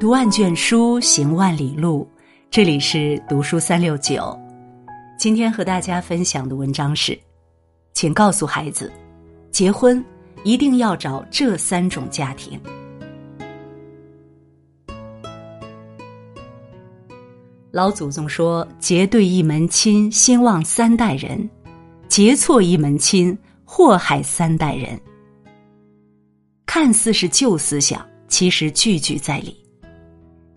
读万卷书，行万里路。这里是读书三六九。今天和大家分享的文章是：请告诉孩子，结婚一定要找这三种家庭。老祖宗说：“结对一门亲，兴旺三代人；结错一门亲，祸害三代人。”看似是旧思想，其实句句在理。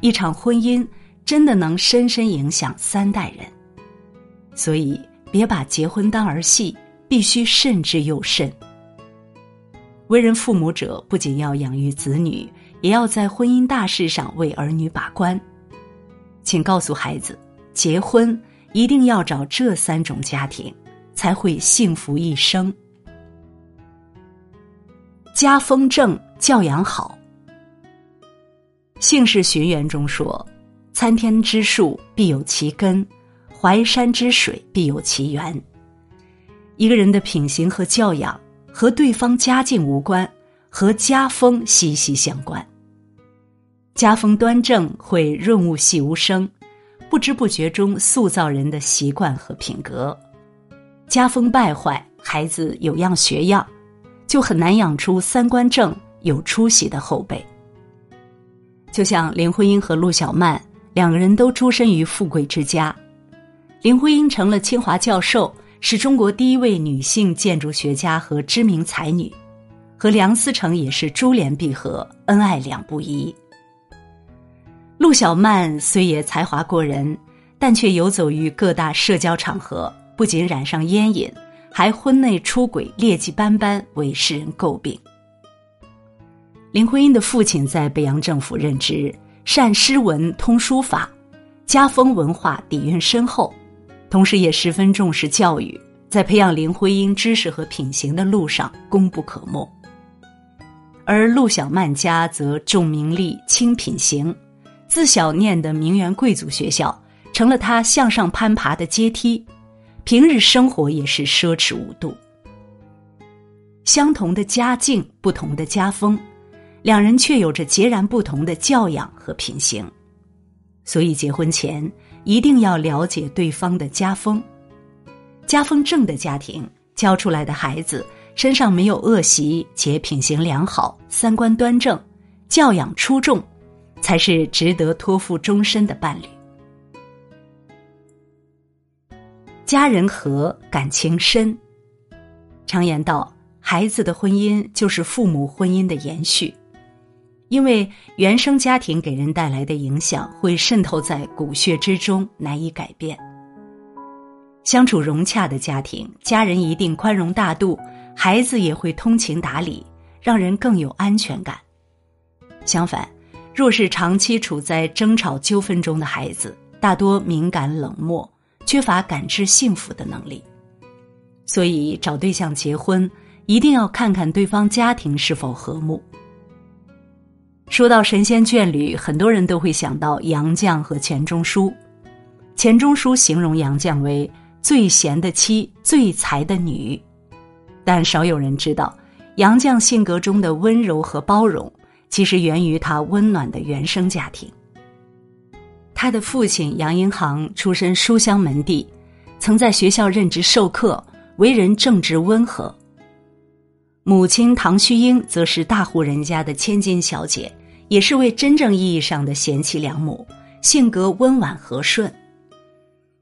一场婚姻真的能深深影响三代人，所以别把结婚当儿戏，必须慎之又慎。为人父母者不仅要养育子女，也要在婚姻大事上为儿女把关。请告诉孩子，结婚一定要找这三种家庭，才会幸福一生。家风正，教养好。姓氏寻源中说：“参天之树必有其根，淮山之水必有其源。”一个人的品行和教养和对方家境无关，和家风息息相关。家风端正会润物细无声，不知不觉中塑造人的习惯和品格；家风败坏，孩子有样学样，就很难养出三观正、有出息的后辈。就像林徽因和陆小曼两个人都出身于富贵之家，林徽因成了清华教授，是中国第一位女性建筑学家和知名才女，和梁思成也是珠联璧合，恩爱两不疑。陆小曼虽也才华过人，但却游走于各大社交场合，不仅染上烟瘾，还婚内出轨，劣迹斑斑，为世人诟病。林徽因的父亲在北洋政府任职，善诗文，通书法，家风文化底蕴深厚，同时也十分重视教育，在培养林徽因知识和品行的路上功不可没。而陆小曼家则重名利轻品行，自小念的名媛贵族学校成了她向上攀爬的阶梯，平日生活也是奢侈无度。相同的家境，不同的家风。两人却有着截然不同的教养和品行，所以结婚前一定要了解对方的家风。家风正的家庭教出来的孩子身上没有恶习，且品行良好、三观端正、教养出众，才是值得托付终身的伴侣。家人和，感情深。常言道，孩子的婚姻就是父母婚姻的延续。因为原生家庭给人带来的影响会渗透在骨血之中，难以改变。相处融洽的家庭，家人一定宽容大度，孩子也会通情达理，让人更有安全感。相反，若是长期处在争吵纠纷中的孩子，大多敏感冷漠，缺乏感知幸福的能力。所以，找对象结婚，一定要看看对方家庭是否和睦。说到神仙眷侣，很多人都会想到杨绛和钱钟书。钱钟书形容杨绛为最贤的妻、最才的女，但少有人知道，杨绛性格中的温柔和包容，其实源于她温暖的原生家庭。他的父亲杨荫杭出身书香门第，曾在学校任职授课，为人正直温和。母亲唐旭英则是大户人家的千金小姐。也是位真正意义上的贤妻良母，性格温婉和顺。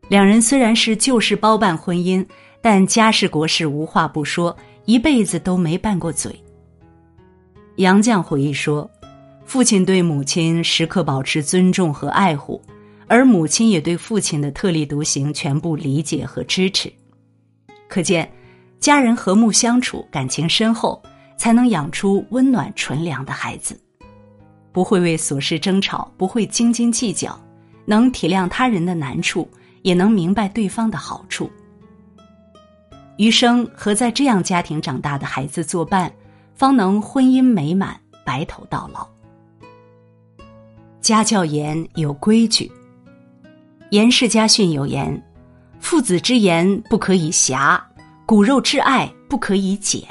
两人虽然是旧事包办婚姻，但家事国事无话不说，一辈子都没拌过嘴。杨绛回忆说：“父亲对母亲时刻保持尊重和爱护，而母亲也对父亲的特立独行全部理解和支持。可见，家人和睦相处，感情深厚，才能养出温暖纯良的孩子。”不会为琐事争吵，不会斤斤计较，能体谅他人的难处，也能明白对方的好处。余生和在这样家庭长大的孩子作伴，方能婚姻美满，白头到老。家教严有规矩，《严氏家训》有言：“父子之言不可以狭，骨肉之爱不可以减。”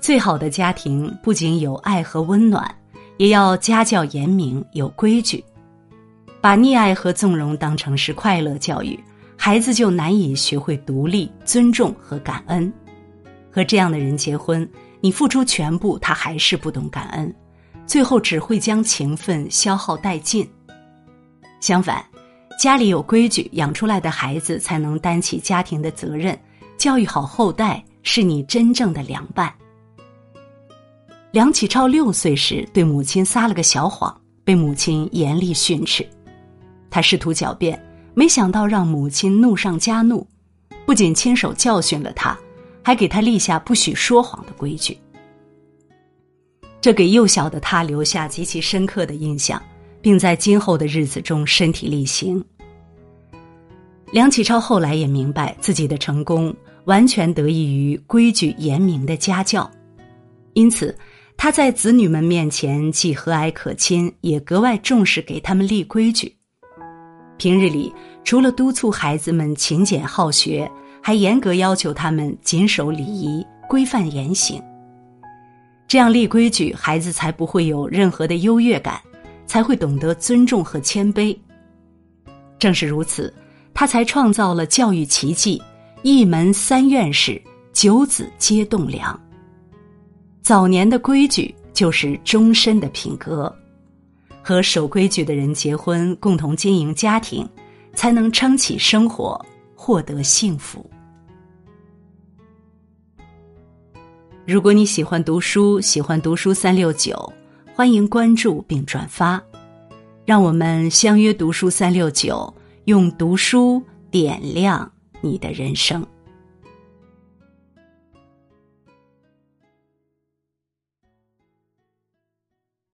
最好的家庭不仅有爱和温暖，也要家教严明，有规矩。把溺爱和纵容当成是快乐教育，孩子就难以学会独立、尊重和感恩。和这样的人结婚，你付出全部，他还是不懂感恩，最后只会将情分消耗殆尽。相反，家里有规矩，养出来的孩子才能担起家庭的责任，教育好后代是你真正的良伴。梁启超六岁时对母亲撒了个小谎，被母亲严厉训斥。他试图狡辩，没想到让母亲怒上加怒，不仅亲手教训了他，还给他立下不许说谎的规矩。这给幼小的他留下极其深刻的印象，并在今后的日子中身体力行。梁启超后来也明白，自己的成功完全得益于规矩严明的家教，因此他在子女们面前既和蔼可亲，也格外重视给他们立规矩。平日里，除了督促孩子们勤俭好学，还严格要求他们谨守礼仪、规范言行。这样立规矩，孩子才不会有任何的优越感，才会懂得尊重和谦卑。正是如此，他才创造了教育奇迹：一门三院士，九子皆栋梁。早年的规矩就是终身的品格。和守规矩的人结婚，共同经营家庭，才能撑起生活，获得幸福。如果你喜欢读书，喜欢读书三六九，欢迎关注并转发，让我们相约读书三六九，用读书点亮你的人生。